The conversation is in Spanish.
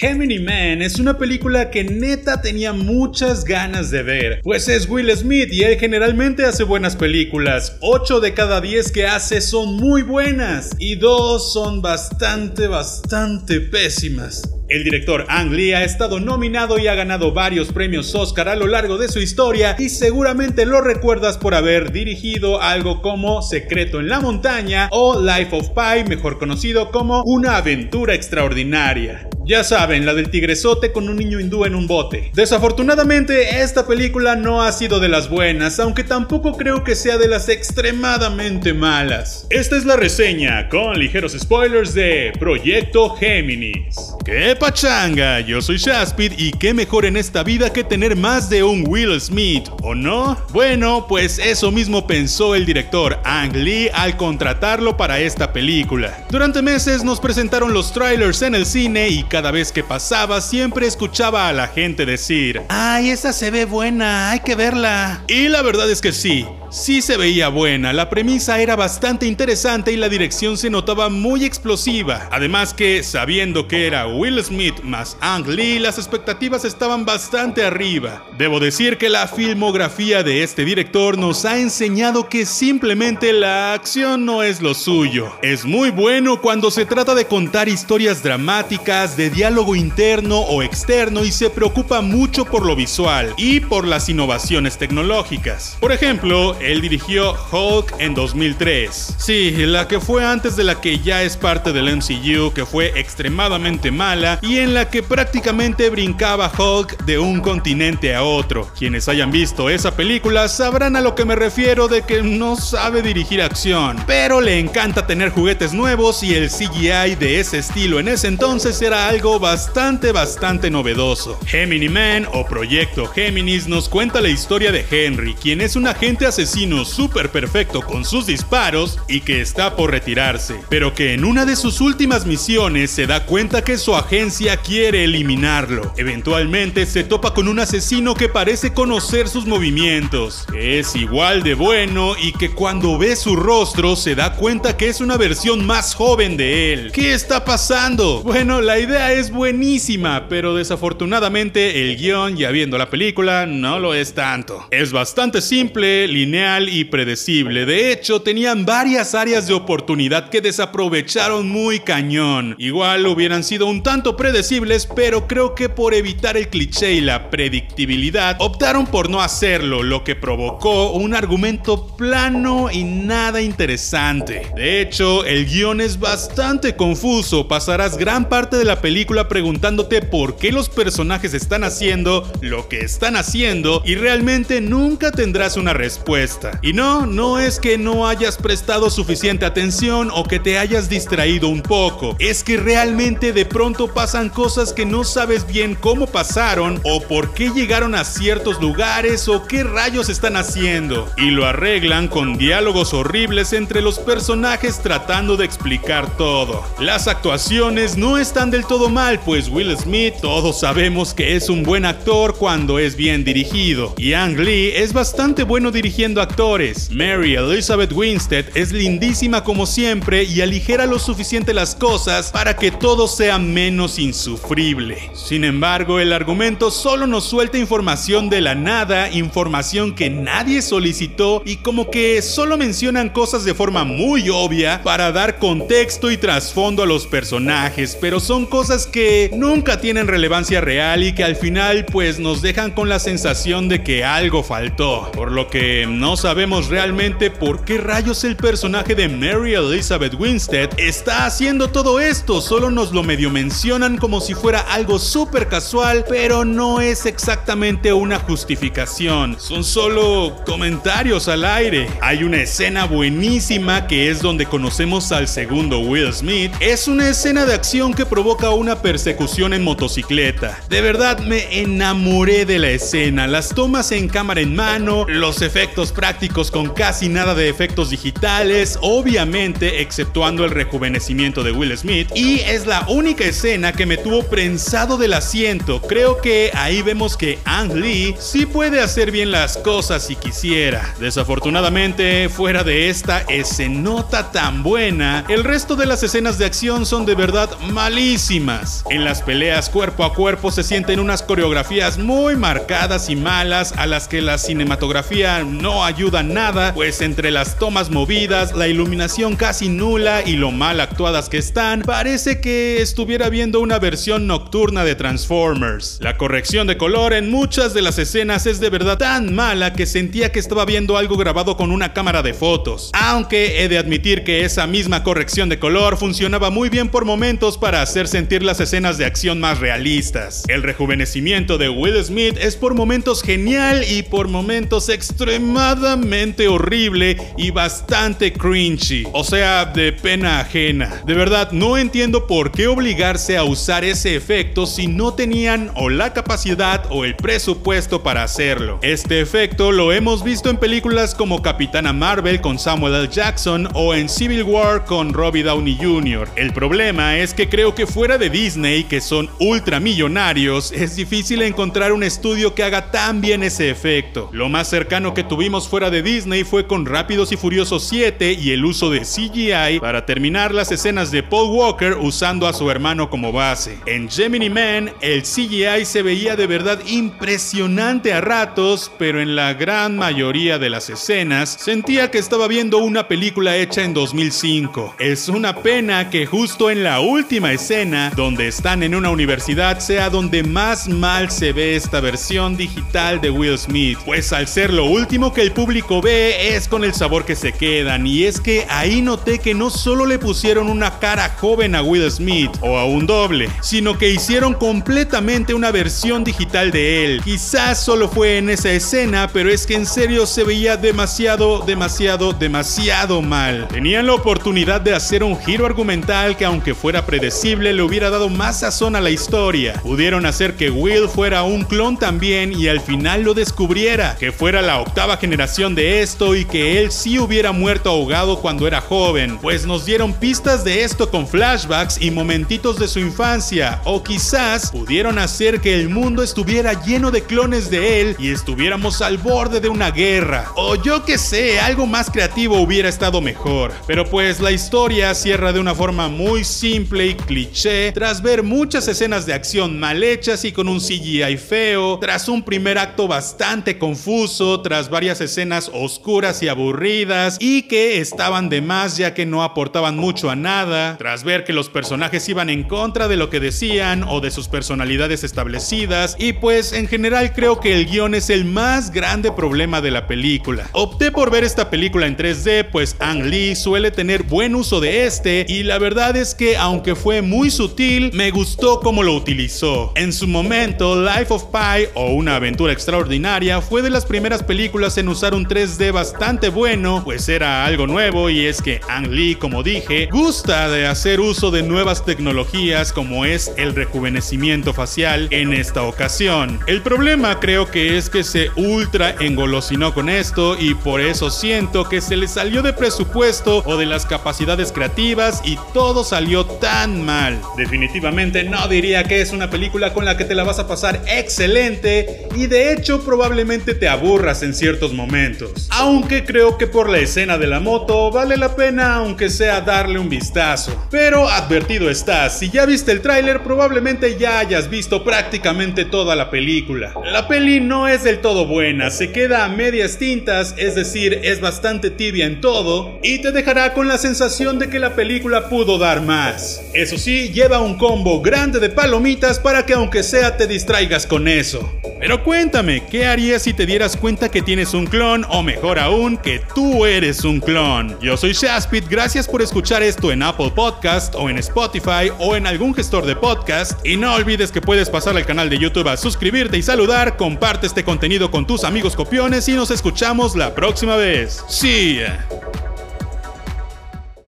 Gemini Man es una película que neta tenía muchas ganas de ver, pues es Will Smith y él generalmente hace buenas películas. 8 de cada 10 que hace son muy buenas y 2 son bastante, bastante pésimas. El director Ang Lee ha estado nominado y ha ganado varios premios Oscar a lo largo de su historia y seguramente lo recuerdas por haber dirigido algo como Secreto en la Montaña o Life of Pi, mejor conocido como Una aventura extraordinaria. Ya saben, la del tigresote con un niño hindú en un bote. Desafortunadamente, esta película no ha sido de las buenas, aunque tampoco creo que sea de las extremadamente malas. Esta es la reseña, con ligeros spoilers de Proyecto Géminis. ¡Qué pachanga! Yo soy Shaspid y qué mejor en esta vida que tener más de un Will Smith, ¿o no? Bueno, pues eso mismo pensó el director Ang Lee al contratarlo para esta película. Durante meses nos presentaron los trailers en el cine y cada cada vez que pasaba siempre escuchaba a la gente decir, ¡ay, esa se ve buena, hay que verla! Y la verdad es que sí, sí se veía buena, la premisa era bastante interesante y la dirección se notaba muy explosiva. Además que, sabiendo que era Will Smith más Ang Lee, las expectativas estaban bastante arriba. Debo decir que la filmografía de este director nos ha enseñado que simplemente la acción no es lo suyo. Es muy bueno cuando se trata de contar historias dramáticas, de diálogo interno o externo y se preocupa mucho por lo visual y por las innovaciones tecnológicas. Por ejemplo, él dirigió Hulk en 2003. Sí, la que fue antes de la que ya es parte del MCU, que fue extremadamente mala y en la que prácticamente brincaba Hulk de un continente a otro. Quienes hayan visto esa película sabrán a lo que me refiero de que no sabe dirigir acción, pero le encanta tener juguetes nuevos y el CGI de ese estilo en ese entonces era algo bastante bastante novedoso. Gemini Man o Proyecto Géminis nos cuenta la historia de Henry, quien es un agente asesino súper perfecto con sus disparos y que está por retirarse, pero que en una de sus últimas misiones se da cuenta que su agencia quiere eliminarlo. Eventualmente se topa con un asesino que parece conocer sus movimientos, que es igual de bueno y que cuando ve su rostro se da cuenta que es una versión más joven de él. ¿Qué está pasando? Bueno, la idea es buenísima, pero desafortunadamente el guion, ya viendo la película, no lo es tanto. Es bastante simple, lineal, y predecible. De hecho, tenían varias áreas de oportunidad que desaprovecharon muy cañón. Igual hubieran sido un tanto predecibles, pero creo que por evitar el cliché y la predictibilidad, optaron por no hacerlo, lo que provocó un argumento plano y nada interesante. De hecho, el guion es bastante confuso. Pasarás gran parte de la película preguntándote por qué los personajes están haciendo lo que están haciendo y realmente nunca tendrás una respuesta. Y no, no es que no hayas prestado suficiente atención o que te hayas distraído un poco, es que realmente de pronto pasan cosas que no sabes bien cómo pasaron o por qué llegaron a ciertos lugares o qué rayos están haciendo. Y lo arreglan con diálogos horribles entre los personajes tratando de explicar todo. Las actuaciones no están del todo mal, pues Will Smith todos sabemos que es un buen actor cuando es bien dirigido. Y Ang Lee es bastante bueno dirigiendo actores. Mary Elizabeth Winstead es lindísima como siempre y aligera lo suficiente las cosas para que todo sea menos insufrible. Sin embargo, el argumento solo nos suelta información de la nada, información que nadie solicitó y como que solo mencionan cosas de forma muy obvia para dar contexto y trasfondo a los personajes, pero son cosas que nunca tienen relevancia real y que al final pues nos dejan con la sensación de que algo faltó, por lo que no no sabemos realmente por qué rayos el personaje de Mary Elizabeth Winstead está haciendo todo esto, solo nos lo medio mencionan como si fuera algo súper casual, pero no es exactamente una justificación, son solo comentarios al aire. Hay una escena buenísima que es donde conocemos al segundo Will Smith, es una escena de acción que provoca una persecución en motocicleta. De verdad me enamoré de la escena, las tomas en cámara en mano, los efectos prácticos con casi nada de efectos digitales, obviamente exceptuando el rejuvenecimiento de Will Smith, y es la única escena que me tuvo prensado del asiento. Creo que ahí vemos que Ang Lee sí puede hacer bien las cosas si quisiera. Desafortunadamente, fuera de esta escenota tan buena, el resto de las escenas de acción son de verdad malísimas. En las peleas cuerpo a cuerpo se sienten unas coreografías muy marcadas y malas a las que la cinematografía no ayuda nada, pues entre las tomas movidas, la iluminación casi nula y lo mal actuadas que están, parece que estuviera viendo una versión nocturna de Transformers. La corrección de color en muchas de las escenas es de verdad tan mala que sentía que estaba viendo algo grabado con una cámara de fotos. Aunque he de admitir que esa misma corrección de color funcionaba muy bien por momentos para hacer sentir las escenas de acción más realistas. El rejuvenecimiento de Will Smith es por momentos genial y por momentos extremadamente horrible y bastante cringy, o sea, de pena ajena. De verdad, no entiendo por qué obligarse a usar ese efecto si no tenían o la capacidad o el presupuesto para hacerlo. Este efecto lo hemos visto en películas como Capitana Marvel con Samuel L. Jackson o en Civil War con Robbie Downey Jr. El problema es que creo que fuera de Disney, que son ultramillonarios, es difícil encontrar un estudio que haga tan bien ese efecto. Lo más cercano que tuvimos fuera de Disney fue con Rápidos y Furiosos 7 y el uso de CGI para terminar las escenas de Paul Walker usando a su hermano como base. En Gemini Man, el CGI se veía de verdad impresionante a ratos, pero en la gran mayoría de las escenas sentía que estaba viendo una película hecha en 2005. Es una pena que justo en la última escena, donde están en una universidad, sea donde más mal se ve esta versión digital de Will Smith, pues al ser lo último que el público ve es con el sabor que se quedan, y es que ahí noté que no solo le pusieron una cara joven a Will Smith o a un doble, sino que hicieron completamente una versión digital de él. Quizás solo fue en esa escena, pero es que en serio se veía demasiado, demasiado, demasiado mal. Tenían la oportunidad de hacer un giro argumental que aunque fuera predecible le hubiera dado más sazón a la historia. Pudieron hacer que Will fuera un clon también y al final lo descubriera, que fuera la octava generación de esto y que él sí hubiera muerto ahogado cuando era joven, pues nos dieron pistas de esto con flashbacks y momentitos de su infancia, o quizás pudieron hacer que el mundo estuviera lleno de clones de él y estuviéramos al borde de una guerra, o yo que sé, algo más creativo hubiera estado mejor. Pero pues la historia cierra de una forma muy simple y cliché, tras ver muchas escenas de acción mal hechas y con un CGI feo, tras un primer acto bastante confuso, tras varias escenas oscuras y aburridas y que estaban de más ya que no aportaban mucho a nada, tras ver que los personajes iban en contra de lo que decían o de sus personalidades establecidas y pues en general creo que el guion es el más grande problema de la película. Opté por ver esta película en 3D pues Ang Lee suele tener buen uso de este y la verdad es que aunque fue muy sutil, me gustó cómo lo utilizó. En su momento, Life of Pi o Una aventura extraordinaria fue de las primeras películas en usar un 3D bastante bueno, pues era algo nuevo y es que Ang Lee, como dije, gusta de hacer uso de nuevas tecnologías como es el rejuvenecimiento facial en esta ocasión. El problema creo que es que se ultra engolosinó con esto y por eso siento que se le salió de presupuesto o de las capacidades creativas y todo salió tan mal. Definitivamente no diría que es una película con la que te la vas a pasar excelente y de hecho probablemente te aburras en ciertos momentos. Aunque creo que por la escena de la moto vale la pena aunque sea darle un vistazo. Pero advertido estás, si ya viste el tráiler probablemente ya hayas visto prácticamente toda la película. La peli no es del todo buena, se queda a medias tintas, es decir, es bastante tibia en todo y te dejará con la sensación de que la película pudo dar más. Eso sí, lleva un combo grande de palomitas para que aunque sea te distraigas con eso. Pero cuéntame, ¿qué harías si te dieras cuenta que tienes un clon o mejor aún, que tú eres un clon? Yo soy Shaspit, gracias por escuchar esto en Apple Podcast o en Spotify o en algún gestor de podcast y no olvides que puedes pasar al canal de YouTube a suscribirte y saludar, comparte este contenido con tus amigos copiones y nos escuchamos la próxima vez. Ya.